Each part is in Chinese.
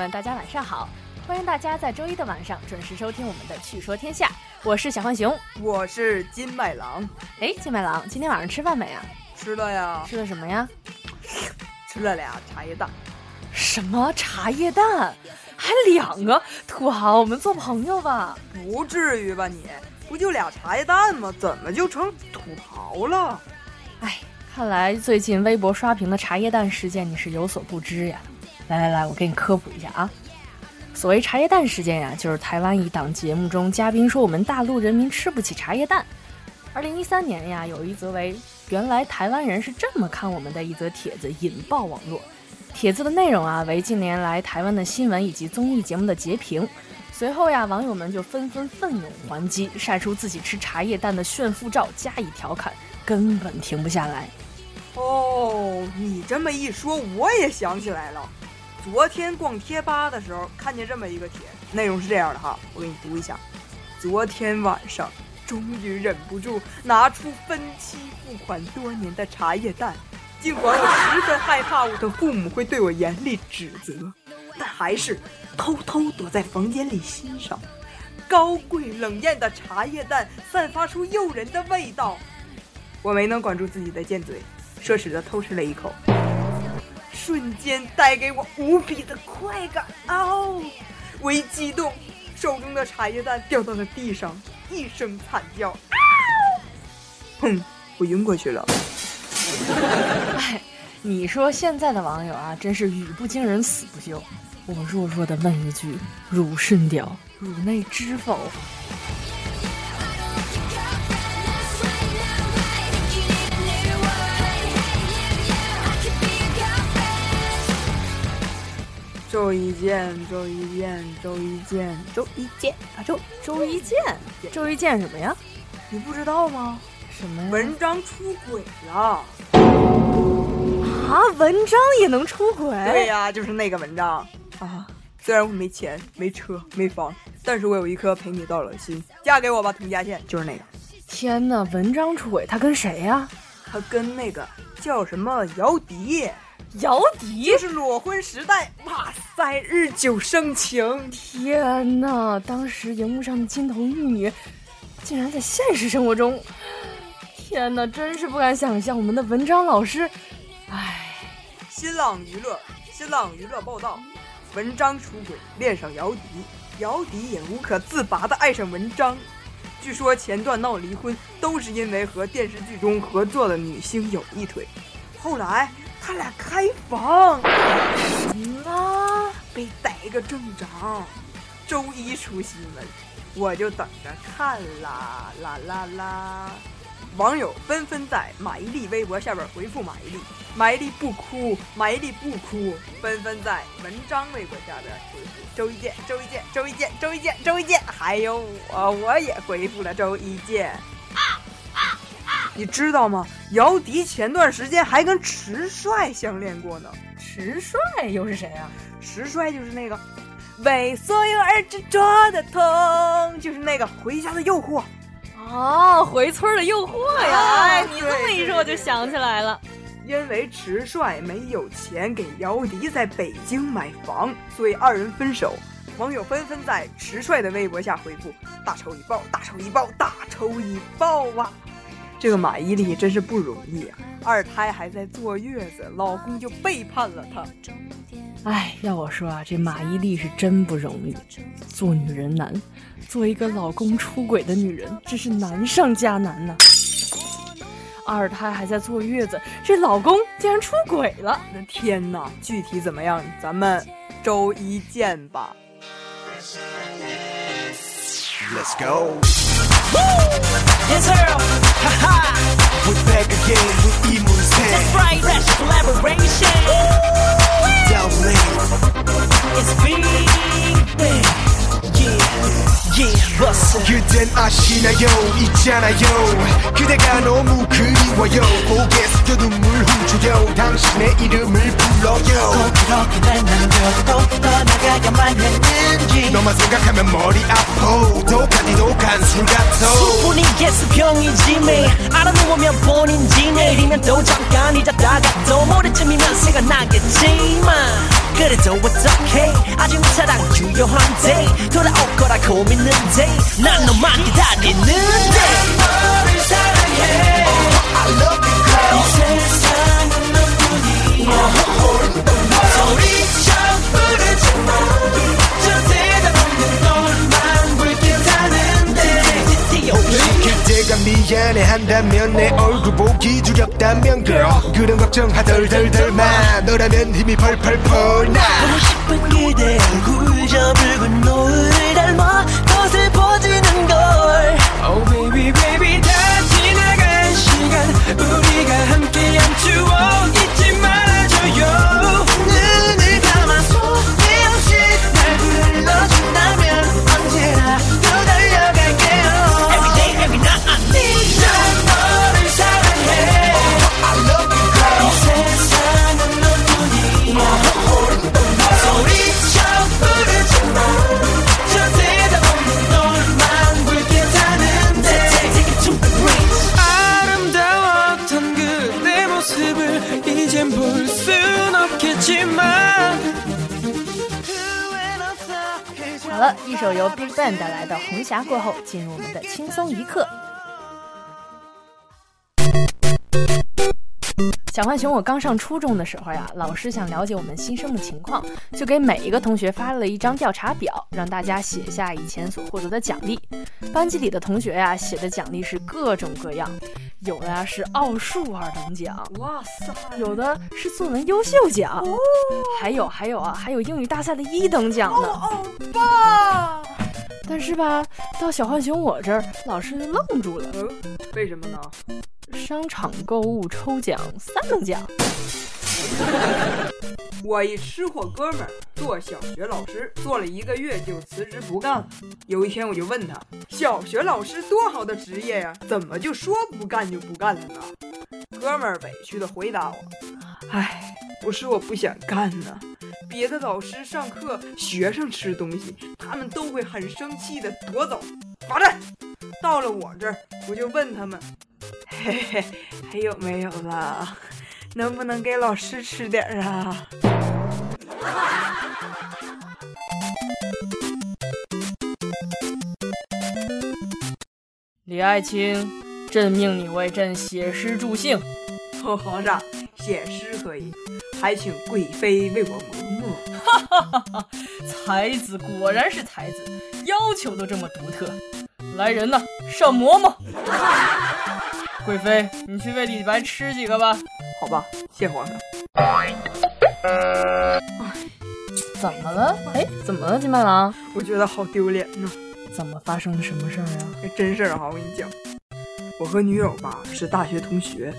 们，大家晚上好！欢迎大家在周一的晚上准时收听我们的《趣说天下》，我是小浣熊，我是金麦郎。哎，金麦郎，今天晚上吃饭没啊？吃了呀。吃了什么呀？吃了俩茶叶蛋。什么茶叶蛋？还两个？土豪，我们做朋友吧？不至于吧你？不就俩茶叶蛋吗？怎么就成土豪了？哎，看来最近微博刷屏的茶叶蛋事件你是有所不知呀。来来来，我给你科普一下啊。所谓茶叶蛋事件呀，就是台湾一档节目中嘉宾说我们大陆人民吃不起茶叶蛋。二零一三年呀，有一则为原来台湾人是这么看我们的一则帖子引爆网络。帖子的内容啊，为近年来台湾的新闻以及综艺节目的截屏。随后呀，网友们就纷纷奋勇还击，晒出自己吃茶叶蛋的炫富照，加以调侃，根本停不下来。哦，你这么一说，我也想起来了。昨天逛贴吧的时候，看见这么一个帖，内容是这样的哈，我给你读一下。昨天晚上，终于忍不住拿出分期付款多年的茶叶蛋，尽管我十分害怕我的父母会对我严厉指责，但还是偷偷躲在房间里欣赏。高贵冷艳的茶叶蛋散发出诱人的味道，我没能管住自己的贱嘴，奢侈的偷吃了一口。瞬间带给我无比的快感哦！我一激动，手中的茶叶蛋掉到了地上，一声惨叫，啊！砰！我晕过去了。哎，你说现在的网友啊，真是语不惊人死不休。我弱弱的问一句：汝甚屌？汝内知否？周一见，周一见，周一见，周一见啊！周周一见，周一见什么呀？你不知道吗？什么呀？文章出轨了啊！文章也能出轨？对呀，就是那个文章啊！虽然我没钱、没车、没房，但是我有一颗陪你到老的心。嫁给我吧，佟佳倩，就是那个。天哪，文章出轨，他跟谁呀？他跟那个叫什么姚笛。姚笛就是裸婚时代，哇塞，日久生情。天哪，当时荧幕上的金童玉女，竟然在现实生活中，天哪，真是不敢想象。我们的文章老师，唉。新浪娱乐，新浪娱乐报道，文章出轨恋上姚笛，姚笛也无可自拔的爱上文章。据说前段闹离婚，都是因为和电视剧中合作的女星有一腿。后来。他俩开房，什么？被逮个正着。周一出新闻，我就等着看啦啦啦啦！网友纷纷在马伊琍微博下边回复马伊琍，马伊琍不哭，马伊琍不哭，纷纷在文章微博下边回复周一见，周一见，周一见，周一见，周一见，还有我，我也回复了周一见。你知道吗？姚笛前段时间还跟迟帅相恋过呢。迟帅又是谁啊？迟帅就是那个为所有而执着的痛，就是那个回家的诱惑。哦，回村的诱惑呀！哎，你这么一说，我就想起来了。因为迟帅没有钱给姚笛在北京买房，所以二人分手。网友纷纷在迟帅的微博下回复：“大仇已报，大仇已报，大仇已报啊！”这个马伊琍真是不容易啊，二胎还在坐月子，老公就背叛了她。哎，要我说啊，这马伊琍是真不容易，做女人难，做一个老公出轨的女人真是难上加难呐。二胎还在坐月子，这老公竟然出轨了，那天哪！具体怎么样，咱们周一见吧。Let's go. It's Earl. Haha. We're back again with Emu's Head. That's right. Fresh collaboration. Doubling. It's big, big. Yeah. yeah bust 그댄 아시나요 있잖아요 그대가 너무 그리 워요. 고개 숙여 눈물 훔쳐요 당신의 이름을 불러요 꼭 그렇게 날 남겨도 떠나가야만 했는지. 너만 생각하면 머리 아파. 독한 이 독한 술 같아. 수분이 예수병이지 매. 알아 놓으면 본인지 내일이면 또 잠깐 잊었다가 또 모레쯤이면 생각나겠지만. 그래도 어떡해. 아직 내 사랑 유효한데. 돌아올 거라고 믿는데. 난 너만 기다리는데. 너를 사랑해 미안해 한다면 내 얼굴 보기 두렵다면 girl. 그런 걱정하덜덜덜마. 너라면 힘이 펄펄펄 나. 보고 싶은 그대 얼굴 저 붉은 了，一首由 Big Bang 带来的《红霞》过后，进入我们的轻松一刻。小浣熊，我刚上初中的时候呀，老师想了解我们新生的情况，就给每一个同学发了一张调查表，让大家写下以前所获得的奖励。班级里的同学呀，写的奖励是各种各样，有的呀是奥数二等奖，哇塞，有的是作文优秀奖，哦还有还有啊，还有英语大赛的一等奖呢。欧巴！但是吧，到小浣熊我这儿，老师就愣住了。嗯，为什么呢？商场购物抽奖三等奖，我一吃货哥们儿做小学老师，做了一个月就辞职不干了。有一天我就问他，小学老师多好的职业呀，怎么就说不干就不干了呢？哥们儿委屈的回答我：“唉，不是我不想干呢，别的老师上课学生吃东西，他们都会很生气的夺走，罚站。到了我这儿，我就问他们，嘿嘿，还有没有了？能不能给老师吃点儿啊？” 李爱卿，朕命你为朕写诗助兴。哦，皇上，写诗可以，还请贵妃为我磨墨。才子果然是才子，要求都这么独特。来人呐，上馍馍！贵妃，你去喂李白吃几个吧。好吧，谢皇上。怎么了？哎，怎么了，金麦郎？我觉得好丢脸呢。怎么发生了什么事儿啊？这真事儿哈，我跟你讲，我和女友吧是大学同学，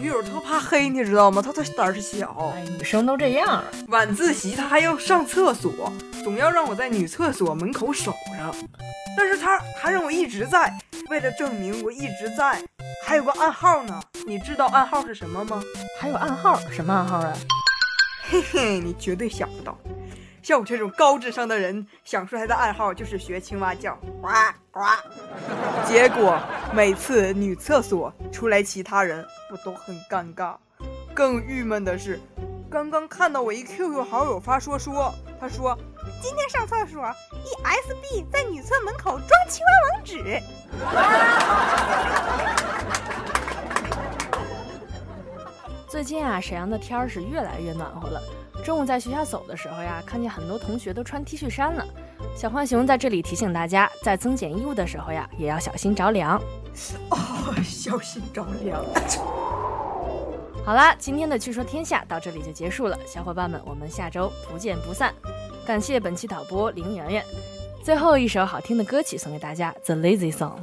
女友特怕黑，你知道吗？她她胆儿是小，哎，女生都这样啊。晚自习她还要上厕所，总要让我在女厕所门口守着，但是她还让我一直在，为了证明我一直在，还有个暗号呢。你知道暗号是什么吗？还有暗号？什么暗号啊？嘿嘿，你绝对想不到。像我这种高智商的人想出来的暗号就是学青蛙叫，呱呱。结果每次女厕所出来其他人，我都很尴尬。更郁闷的是，刚刚看到我一 QQ 好友发说说，他说今天上厕所，ESB 在女厕门口装青蛙王子。最近啊，沈阳的天儿是越来越暖和了。中午在学校走的时候呀，看见很多同学都穿 T 恤衫了。小浣熊在这里提醒大家，在增减衣物的时候呀，也要小心着凉。哦，小心着凉。好啦，今天的《趣说天下》到这里就结束了，小伙伴们，我们下周不见不散。感谢本期导播林圆圆。最后一首好听的歌曲送给大家，《The Lazy Song》。